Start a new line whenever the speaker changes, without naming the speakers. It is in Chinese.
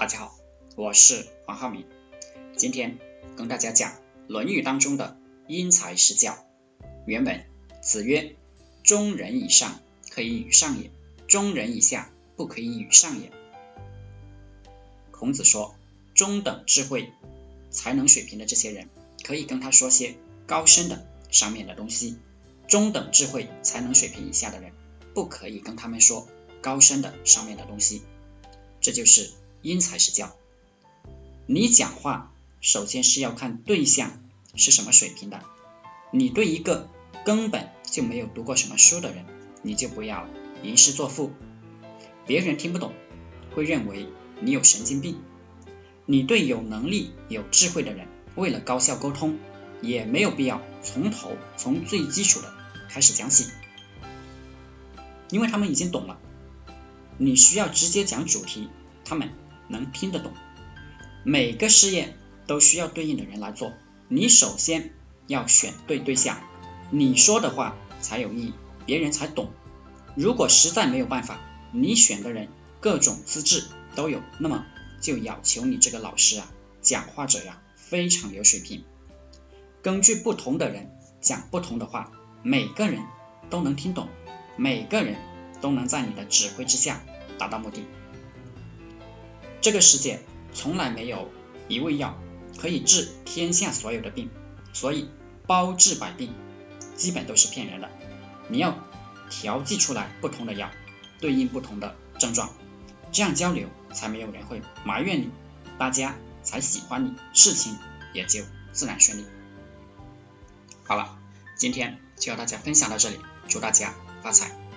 大家好，我是黄浩明，今天跟大家讲《论语》当中的因材施教。原文子曰：“中人以上可以与上也，中人以下不可以与上也。”孔子说，中等智慧、才能水平的这些人，可以跟他说些高深的上面的东西；中等智慧、才能水平以下的人，不可以跟他们说高深的上面的东西。这就是因材施教。你讲话首先是要看对象是什么水平的。你对一个根本就没有读过什么书的人，你就不要吟诗作赋，别人听不懂，会认为你有神经病。你对有能力、有智慧的人，为了高效沟通，也没有必要从头从最基础的开始讲起，因为他们已经懂了。你需要直接讲主题，他们能听得懂。每个事业都需要对应的人来做，你首先。要选对对象，你说的话才有意义，别人才懂。如果实在没有办法，你选的人各种资质都有，那么就要求你这个老师啊，讲话者呀非常有水平。根据不同的人讲不同的话，每个人都能听懂，每个人都能在你的指挥之下达到目的。这个世界从来没有一味药可以治天下所有的病，所以。包治百病，基本都是骗人的。你要调剂出来不同的药，对应不同的症状，这样交流才没有人会埋怨你，大家才喜欢你，事情也就自然顺利。好了，今天就和大家分享到这里，祝大家发财。